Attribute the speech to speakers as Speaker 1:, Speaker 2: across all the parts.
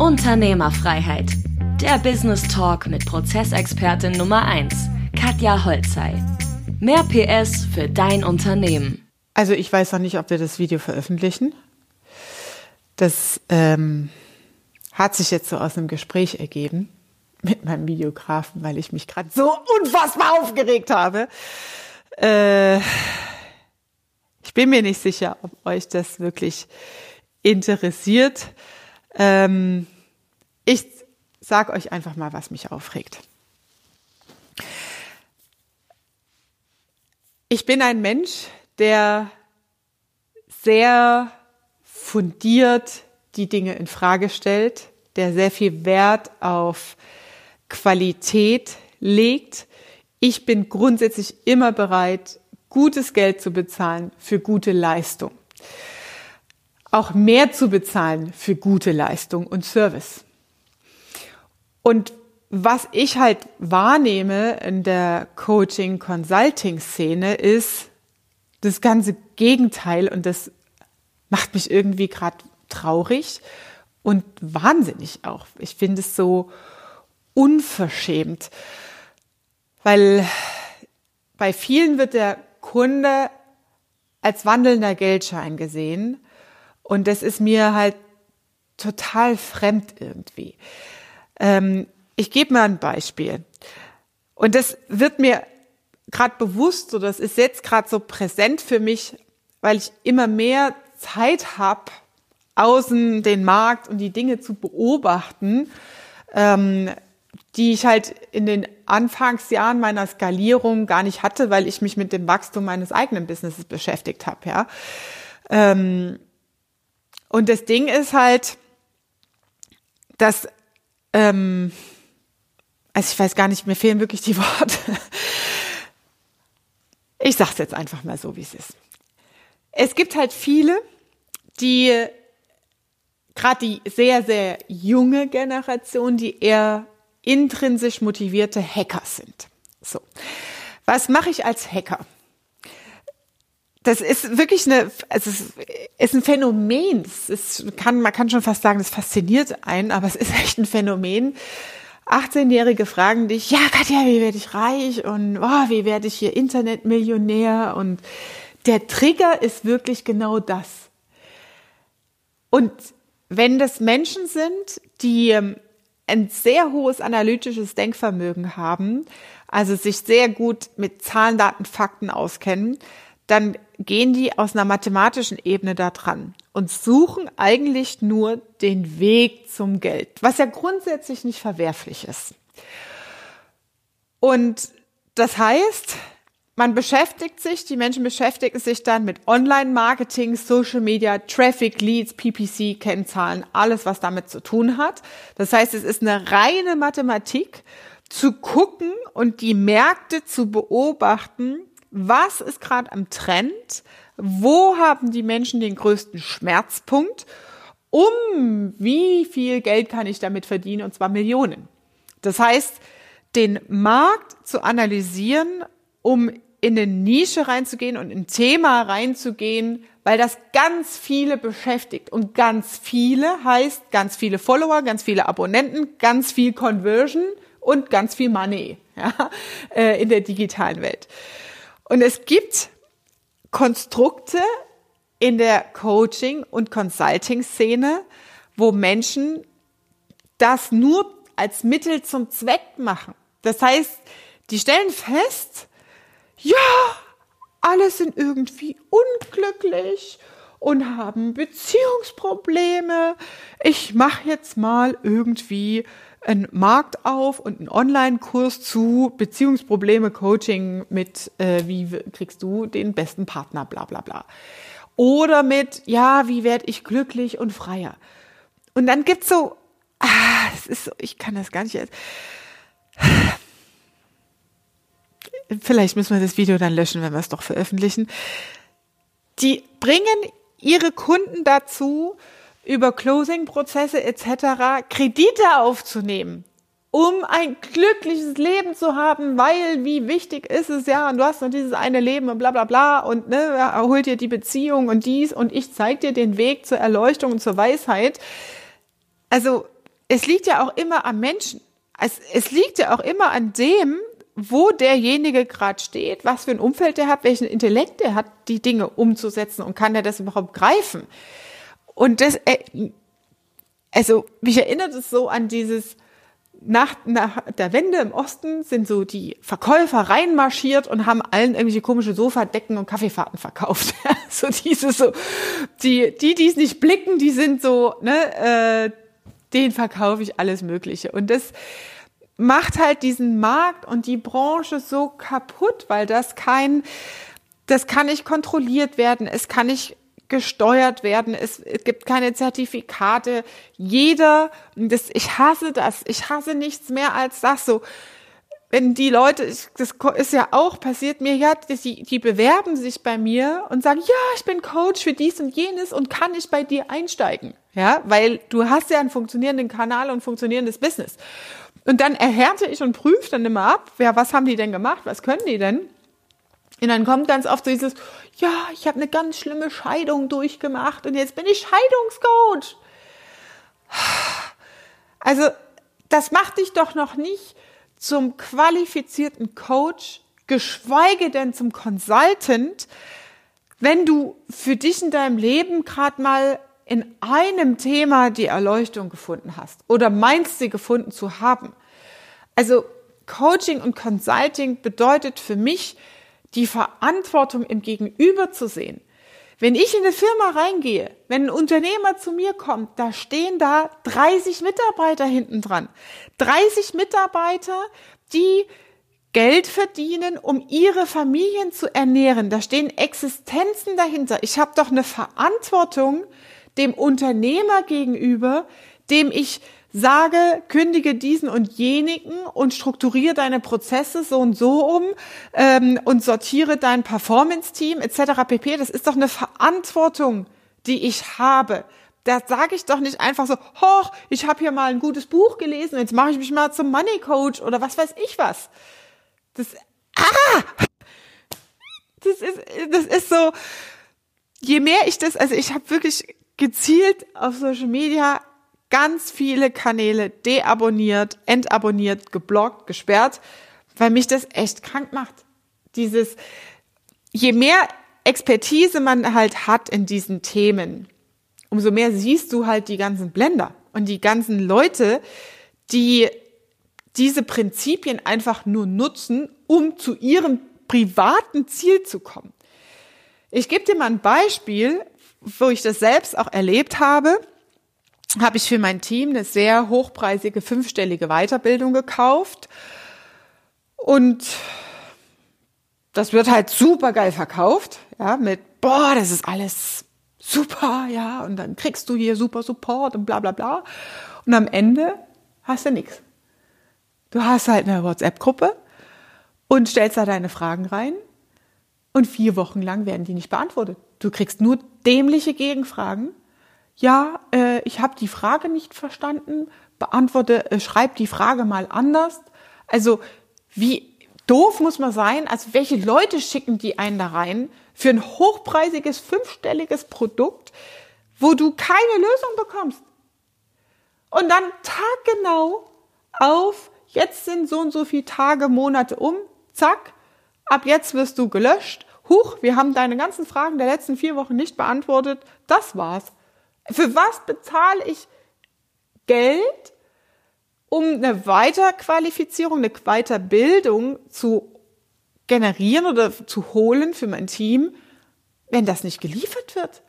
Speaker 1: Unternehmerfreiheit. Der Business Talk mit Prozessexpertin Nummer 1, Katja Holzei. Mehr PS für dein Unternehmen.
Speaker 2: Also ich weiß noch nicht, ob wir das Video veröffentlichen. Das ähm, hat sich jetzt so aus einem Gespräch ergeben mit meinem Videografen, weil ich mich gerade so unfassbar aufgeregt habe. Äh, ich bin mir nicht sicher, ob euch das wirklich interessiert. Ähm, ich sage euch einfach mal, was mich aufregt. Ich bin ein Mensch, der sehr fundiert die Dinge in Frage stellt, der sehr viel Wert auf Qualität legt. Ich bin grundsätzlich immer bereit, gutes Geld zu bezahlen für gute Leistung auch mehr zu bezahlen für gute Leistung und Service. Und was ich halt wahrnehme in der Coaching-Consulting-Szene ist das ganze Gegenteil und das macht mich irgendwie gerade traurig und wahnsinnig auch. Ich finde es so unverschämt, weil bei vielen wird der Kunde als wandelnder Geldschein gesehen und das ist mir halt total fremd irgendwie. Ähm, ich gebe mal ein Beispiel. Und das wird mir gerade bewusst, so das ist jetzt gerade so präsent für mich, weil ich immer mehr Zeit habe, außen den Markt und die Dinge zu beobachten, ähm, die ich halt in den Anfangsjahren meiner Skalierung gar nicht hatte, weil ich mich mit dem Wachstum meines eigenen Businesses beschäftigt habe. Ja. Ähm, und das Ding ist halt, dass, ähm, also ich weiß gar nicht, mir fehlen wirklich die Worte. Ich sag's jetzt einfach mal so, wie es ist. Es gibt halt viele, die gerade die sehr, sehr junge Generation, die eher intrinsisch motivierte Hacker sind. So. Was mache ich als Hacker? Das ist wirklich eine, es ist ein Phänomen. Es ist, kann, man kann schon fast sagen, es fasziniert einen, aber es ist echt ein Phänomen. 18-Jährige fragen dich, ja, Katja, wie werde ich reich und oh, wie werde ich hier Internetmillionär? Und der Trigger ist wirklich genau das. Und wenn das Menschen sind, die ähm, ein sehr hohes analytisches Denkvermögen haben, also sich sehr gut mit Zahlen, Daten, Fakten auskennen, dann gehen die aus einer mathematischen Ebene da dran und suchen eigentlich nur den Weg zum Geld, was ja grundsätzlich nicht verwerflich ist. Und das heißt, man beschäftigt sich, die Menschen beschäftigen sich dann mit Online-Marketing, Social Media, Traffic, Leads, PPC, Kennzahlen, alles, was damit zu tun hat. Das heißt, es ist eine reine Mathematik, zu gucken und die Märkte zu beobachten was ist gerade am Trend, wo haben die Menschen den größten Schmerzpunkt, um wie viel Geld kann ich damit verdienen, und zwar Millionen. Das heißt, den Markt zu analysieren, um in eine Nische reinzugehen und in ein Thema reinzugehen, weil das ganz viele beschäftigt. Und ganz viele heißt ganz viele Follower, ganz viele Abonnenten, ganz viel Conversion und ganz viel Money ja, äh, in der digitalen Welt. Und es gibt Konstrukte in der Coaching- und Consulting-Szene, wo Menschen das nur als Mittel zum Zweck machen. Das heißt, die stellen fest, ja, alle sind irgendwie unglücklich und haben Beziehungsprobleme. Ich mache jetzt mal irgendwie einen Markt auf und einen Online-Kurs zu Beziehungsprobleme, Coaching mit, äh, wie kriegst du den besten Partner, bla bla bla. Oder mit, ja, wie werde ich glücklich und freier. Und dann gibt's so, ah, es ist so, ich kann das gar nicht jetzt. Vielleicht müssen wir das Video dann löschen, wenn wir es doch veröffentlichen. Die bringen ihre Kunden dazu, über Closing-Prozesse etc. Kredite aufzunehmen, um ein glückliches Leben zu haben, weil wie wichtig ist es ja, und du hast nur dieses eine Leben und bla bla bla und ne, erholt dir die Beziehung und dies und ich zeig dir den Weg zur Erleuchtung und zur Weisheit. Also es liegt ja auch immer am Menschen. Es, es liegt ja auch immer an dem, wo derjenige gerade steht, was für ein Umfeld der hat, welchen Intellekt der hat, die Dinge umzusetzen und kann der das überhaupt greifen. Und das, äh, also mich erinnert es so an dieses, nach, nach der Wende im Osten sind so die Verkäufer reinmarschiert und haben allen irgendwelche komische Sofadecken und Kaffeefahrten verkauft. so diese so, die, die, die es nicht blicken, die sind so, ne, äh, den verkaufe ich alles Mögliche. Und das macht halt diesen Markt und die Branche so kaputt, weil das kein, das kann nicht kontrolliert werden, es kann nicht gesteuert werden. Es, es gibt keine Zertifikate. Jeder, das, ich hasse das. Ich hasse nichts mehr als das. So, wenn die Leute, das ist ja auch passiert mir, ja, die, die bewerben sich bei mir und sagen, ja, ich bin Coach für dies und jenes und kann ich bei dir einsteigen. Ja, weil du hast ja einen funktionierenden Kanal und funktionierendes Business. Und dann erhärte ich und prüfe dann immer ab, ja, was haben die denn gemacht? Was können die denn? Und dann kommt ganz oft so dieses, ja, ich habe eine ganz schlimme Scheidung durchgemacht und jetzt bin ich Scheidungscoach. Also, das macht dich doch noch nicht zum qualifizierten Coach, geschweige denn zum Consultant, wenn du für dich in deinem Leben gerade mal in einem Thema die Erleuchtung gefunden hast oder meinst sie gefunden zu haben. Also Coaching und Consulting bedeutet für mich, die Verantwortung im Gegenüber zu sehen. Wenn ich in eine Firma reingehe, wenn ein Unternehmer zu mir kommt, da stehen da 30 Mitarbeiter hinten dran. 30 Mitarbeiter, die Geld verdienen, um ihre Familien zu ernähren. Da stehen Existenzen dahinter. Ich habe doch eine Verantwortung dem Unternehmer gegenüber, dem ich sage, kündige diesen und jenigen und strukturiere deine Prozesse so und so um ähm, und sortiere dein Performance-Team etc. pp. Das ist doch eine Verantwortung, die ich habe. Da sage ich doch nicht einfach so, hoch, ich habe hier mal ein gutes Buch gelesen, jetzt mache ich mich mal zum Money Coach oder was weiß ich was. Das, ah, das ist, das ist so. Je mehr ich das, also ich habe wirklich gezielt auf Social Media ganz viele Kanäle deabonniert, entabonniert, geblockt, gesperrt, weil mich das echt krank macht. Dieses, je mehr Expertise man halt hat in diesen Themen, umso mehr siehst du halt die ganzen Blender und die ganzen Leute, die diese Prinzipien einfach nur nutzen, um zu ihrem privaten Ziel zu kommen. Ich gebe dir mal ein Beispiel, wo ich das selbst auch erlebt habe habe ich für mein Team eine sehr hochpreisige fünfstellige Weiterbildung gekauft. Und das wird halt super geil verkauft, ja, mit, boah, das ist alles super, ja, und dann kriegst du hier super Support und bla bla bla. Und am Ende hast du nichts. Du hast halt eine WhatsApp-Gruppe und stellst da deine Fragen rein und vier Wochen lang werden die nicht beantwortet. Du kriegst nur dämliche Gegenfragen ja, äh, ich habe die Frage nicht verstanden, beantworte, äh, schreib die Frage mal anders. Also wie doof muss man sein? Also welche Leute schicken die einen da rein für ein hochpreisiges, fünfstelliges Produkt, wo du keine Lösung bekommst? Und dann taggenau auf, jetzt sind so und so viele Tage, Monate um, zack, ab jetzt wirst du gelöscht. Huch, wir haben deine ganzen Fragen der letzten vier Wochen nicht beantwortet. Das war's. Für was bezahle ich Geld, um eine Weiterqualifizierung, eine Weiterbildung zu generieren oder zu holen für mein Team, wenn das nicht geliefert wird?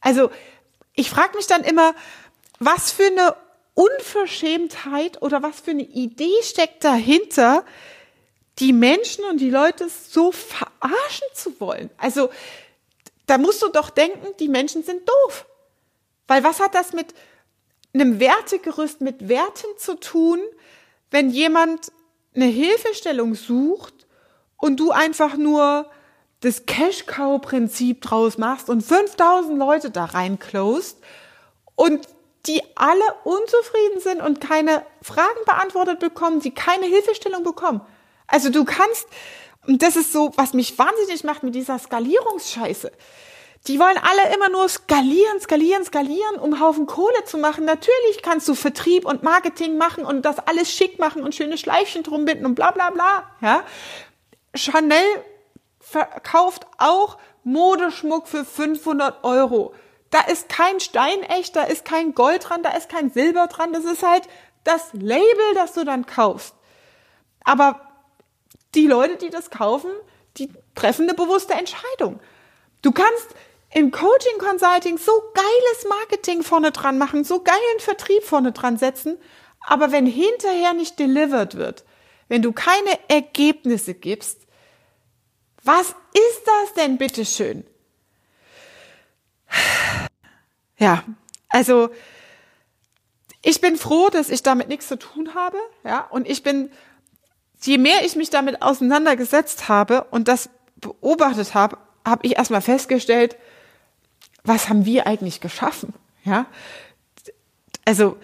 Speaker 2: Also ich frage mich dann immer, was für eine Unverschämtheit oder was für eine Idee steckt dahinter, die Menschen und die Leute so verarschen zu wollen. Also da musst du doch denken, die Menschen sind doof. Weil was hat das mit einem Wertegerüst, mit Werten zu tun, wenn jemand eine Hilfestellung sucht und du einfach nur das Cash-Cow-Prinzip draus machst und 5000 Leute da reinclosed und die alle unzufrieden sind und keine Fragen beantwortet bekommen, die keine Hilfestellung bekommen. Also du kannst, und das ist so, was mich wahnsinnig macht mit dieser Skalierungsscheiße die wollen alle immer nur skalieren, skalieren, skalieren, um Haufen Kohle zu machen. Natürlich kannst du Vertrieb und Marketing machen und das alles schick machen und schöne Schleifchen drum binden und bla bla bla. Ja? Chanel verkauft auch Modeschmuck für 500 Euro. Da ist kein Stein echt, da ist kein Gold dran, da ist kein Silber dran. Das ist halt das Label, das du dann kaufst. Aber die Leute, die das kaufen, die treffen eine bewusste Entscheidung. Du kannst im Coaching Consulting so geiles Marketing vorne dran machen, so geilen Vertrieb vorne dran setzen, aber wenn hinterher nicht delivered wird, wenn du keine Ergebnisse gibst, was ist das denn bitteschön? Ja, also ich bin froh, dass ich damit nichts zu tun habe, ja, und ich bin, je mehr ich mich damit auseinandergesetzt habe und das beobachtet habe, habe ich erstmal festgestellt, was haben wir eigentlich geschaffen? Ja, also,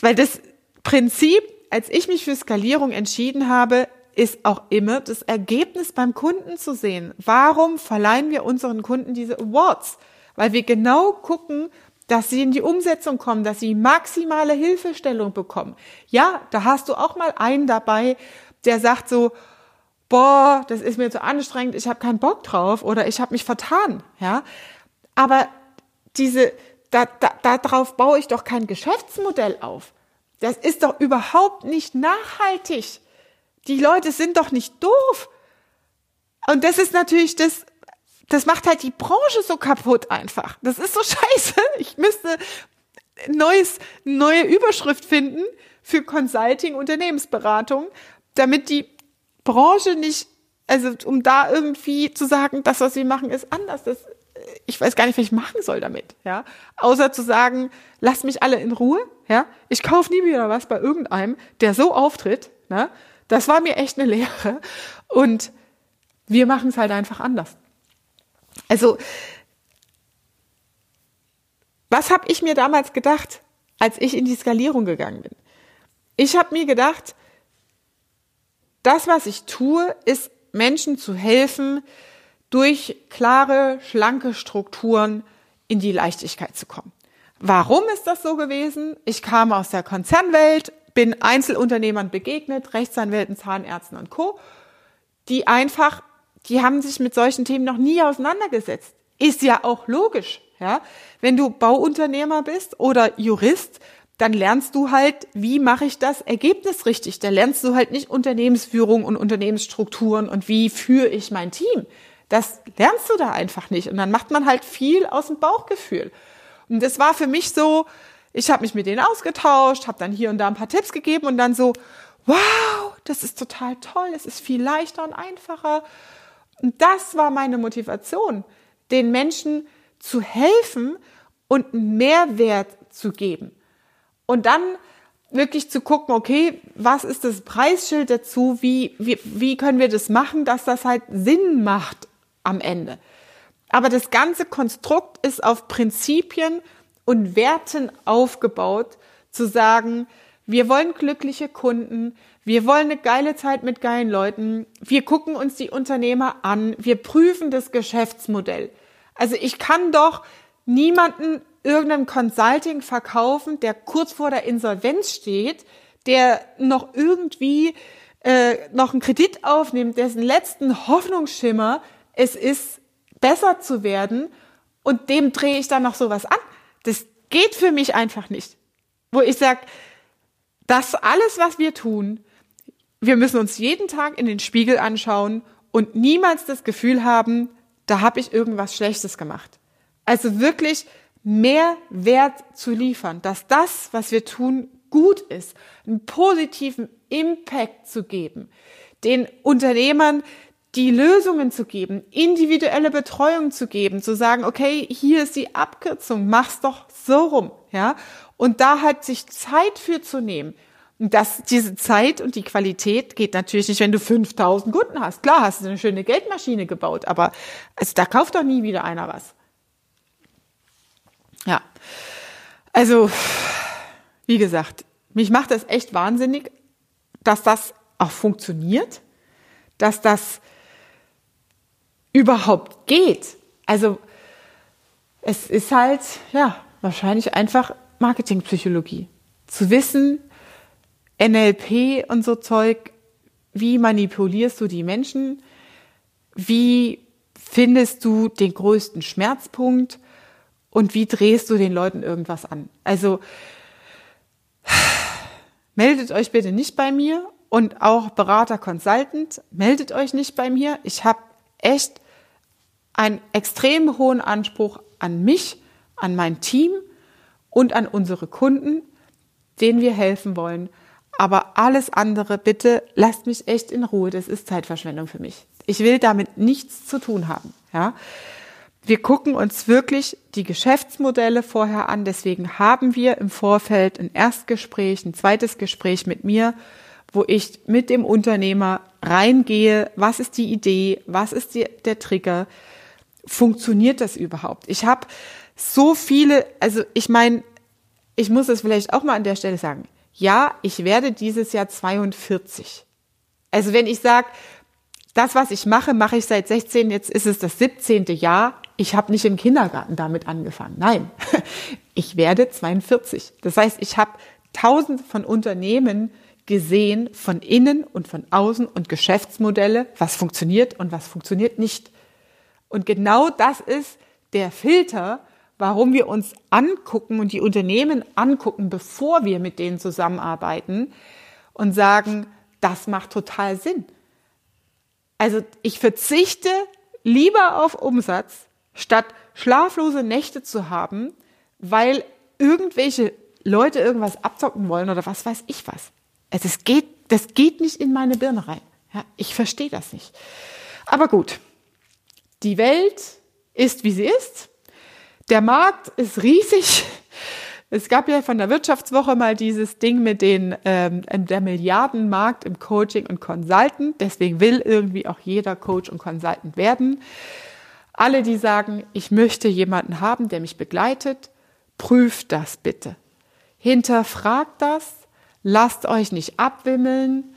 Speaker 2: weil das Prinzip, als ich mich für Skalierung entschieden habe, ist auch immer das Ergebnis beim Kunden zu sehen. Warum verleihen wir unseren Kunden diese Awards? Weil wir genau gucken, dass sie in die Umsetzung kommen, dass sie maximale Hilfestellung bekommen. Ja, da hast du auch mal einen dabei, der sagt so, boah, das ist mir zu anstrengend, ich habe keinen Bock drauf oder ich habe mich vertan, ja. Aber diese, da, da, darauf baue ich doch kein Geschäftsmodell auf. Das ist doch überhaupt nicht nachhaltig. Die Leute sind doch nicht doof. Und das ist natürlich das, das macht halt die Branche so kaputt einfach. Das ist so scheiße. Ich müsste neues, neue Überschrift finden für Consulting, Unternehmensberatung, damit die Branche nicht, also um da irgendwie zu sagen, das, was wir machen, ist anders. Das ich weiß gar nicht, was ich machen soll damit, ja. Außer zu sagen, lasst mich alle in Ruhe, ja. Ich kaufe nie wieder was bei irgendeinem, der so auftritt, ne. Das war mir echt eine Lehre. Und wir machen es halt einfach anders. Also, was habe ich mir damals gedacht, als ich in die Skalierung gegangen bin? Ich habe mir gedacht, das, was ich tue, ist Menschen zu helfen, durch klare, schlanke Strukturen in die Leichtigkeit zu kommen. Warum ist das so gewesen? Ich kam aus der Konzernwelt, bin Einzelunternehmern begegnet, Rechtsanwälten, Zahnärzten und Co., die einfach, die haben sich mit solchen Themen noch nie auseinandergesetzt. Ist ja auch logisch, ja. Wenn du Bauunternehmer bist oder Jurist, dann lernst du halt, wie mache ich das Ergebnis richtig. Da lernst du halt nicht Unternehmensführung und Unternehmensstrukturen und wie führe ich mein Team. Das lernst du da einfach nicht. Und dann macht man halt viel aus dem Bauchgefühl. Und das war für mich so, ich habe mich mit denen ausgetauscht, habe dann hier und da ein paar Tipps gegeben und dann so, wow, das ist total toll, es ist viel leichter und einfacher. Und das war meine Motivation, den Menschen zu helfen und Mehrwert zu geben. Und dann wirklich zu gucken, okay, was ist das Preisschild dazu? Wie, wie, wie können wir das machen, dass das halt Sinn macht am Ende. Aber das ganze Konstrukt ist auf Prinzipien und Werten aufgebaut, zu sagen, wir wollen glückliche Kunden, wir wollen eine geile Zeit mit geilen Leuten, wir gucken uns die Unternehmer an, wir prüfen das Geschäftsmodell. Also ich kann doch niemanden irgendein Consulting verkaufen, der kurz vor der Insolvenz steht, der noch irgendwie äh, noch einen Kredit aufnimmt, dessen letzten Hoffnungsschimmer es ist, besser zu werden und dem drehe ich dann noch sowas an. Das geht für mich einfach nicht. Wo ich sage, das alles, was wir tun, wir müssen uns jeden Tag in den Spiegel anschauen und niemals das Gefühl haben, da habe ich irgendwas Schlechtes gemacht. Also wirklich mehr Wert zu liefern, dass das, was wir tun, gut ist, einen positiven Impact zu geben, den Unternehmern die Lösungen zu geben, individuelle Betreuung zu geben, zu sagen, okay, hier ist die Abkürzung, mach's doch so rum, ja. Und da halt sich Zeit für zu nehmen. Und das, diese Zeit und die Qualität geht natürlich nicht, wenn du 5000 Kunden hast. Klar, hast du eine schöne Geldmaschine gebaut, aber also, da kauft doch nie wieder einer was. Ja. Also, wie gesagt, mich macht das echt wahnsinnig, dass das auch funktioniert, dass das überhaupt geht. Also es ist halt, ja, wahrscheinlich einfach Marketingpsychologie. Zu wissen, NLP und so Zeug, wie manipulierst du die Menschen? Wie findest du den größten Schmerzpunkt? Und wie drehst du den Leuten irgendwas an? Also, meldet euch bitte nicht bei mir und auch Berater Consultant, meldet euch nicht bei mir. Ich habe echt einen extrem hohen Anspruch an mich, an mein Team und an unsere Kunden, denen wir helfen wollen. Aber alles andere, bitte lasst mich echt in Ruhe. Das ist Zeitverschwendung für mich. Ich will damit nichts zu tun haben. Ja. Wir gucken uns wirklich die Geschäftsmodelle vorher an. Deswegen haben wir im Vorfeld ein Erstgespräch, ein zweites Gespräch mit mir, wo ich mit dem Unternehmer reingehe. Was ist die Idee? Was ist die, der Trigger? Funktioniert das überhaupt? Ich habe so viele, also ich meine, ich muss es vielleicht auch mal an der Stelle sagen. Ja, ich werde dieses Jahr 42. Also wenn ich sage, das, was ich mache, mache ich seit 16, jetzt ist es das 17. Jahr. Ich habe nicht im Kindergarten damit angefangen. Nein, ich werde 42. Das heißt, ich habe tausende von Unternehmen gesehen, von innen und von außen und Geschäftsmodelle, was funktioniert und was funktioniert nicht. Und genau das ist der Filter, warum wir uns angucken und die Unternehmen angucken, bevor wir mit denen zusammenarbeiten und sagen, das macht total Sinn. Also ich verzichte lieber auf Umsatz, statt schlaflose Nächte zu haben, weil irgendwelche Leute irgendwas abzocken wollen oder was weiß ich was. Also es geht, das geht nicht in meine Birne rein. Ja, ich verstehe das nicht. Aber gut, die Welt ist, wie sie ist. Der Markt ist riesig. Es gab ja von der Wirtschaftswoche mal dieses Ding mit den ähm, der Milliardenmarkt im Coaching und Consultant. Deswegen will irgendwie auch jeder Coach und Consultant werden. Alle, die sagen, ich möchte jemanden haben, der mich begleitet, prüft das bitte. Hinterfragt das, lasst euch nicht abwimmeln,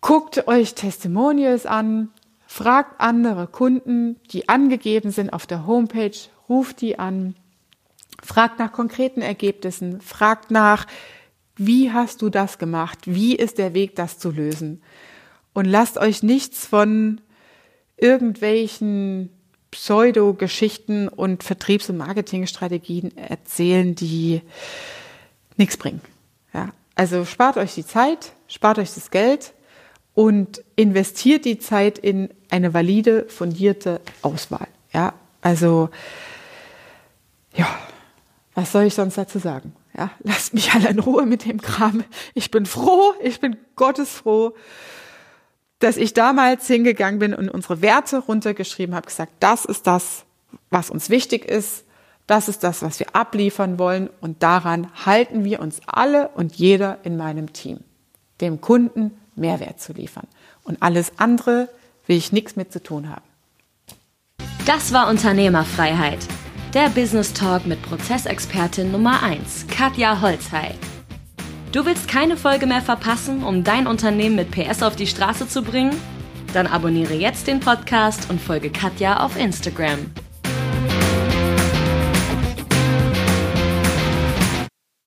Speaker 2: guckt euch Testimonials an, Fragt andere Kunden, die angegeben sind auf der Homepage, ruft die an, fragt nach konkreten Ergebnissen, fragt nach, wie hast du das gemacht? Wie ist der Weg, das zu lösen? Und lasst euch nichts von irgendwelchen Pseudo-Geschichten und Vertriebs- und Marketingstrategien erzählen, die nichts bringen. Ja, also spart euch die Zeit, spart euch das Geld und investiert die Zeit in eine valide, fundierte Auswahl. Ja, also, ja, was soll ich sonst dazu sagen? Ja, lasst mich alle in Ruhe mit dem Kram. Ich bin froh, ich bin gottesfroh, dass ich damals hingegangen bin und unsere Werte runtergeschrieben habe, gesagt, das ist das, was uns wichtig ist. Das ist das, was wir abliefern wollen. Und daran halten wir uns alle und jeder in meinem Team. Dem Kunden Mehrwert zu liefern. Und alles andere will ich nichts mit zu tun haben.
Speaker 1: Das war Unternehmerfreiheit. Der Business Talk mit Prozessexpertin Nummer 1, Katja Holzhey. Du willst keine Folge mehr verpassen, um dein Unternehmen mit PS auf die Straße zu bringen? Dann abonniere jetzt den Podcast und folge Katja auf Instagram.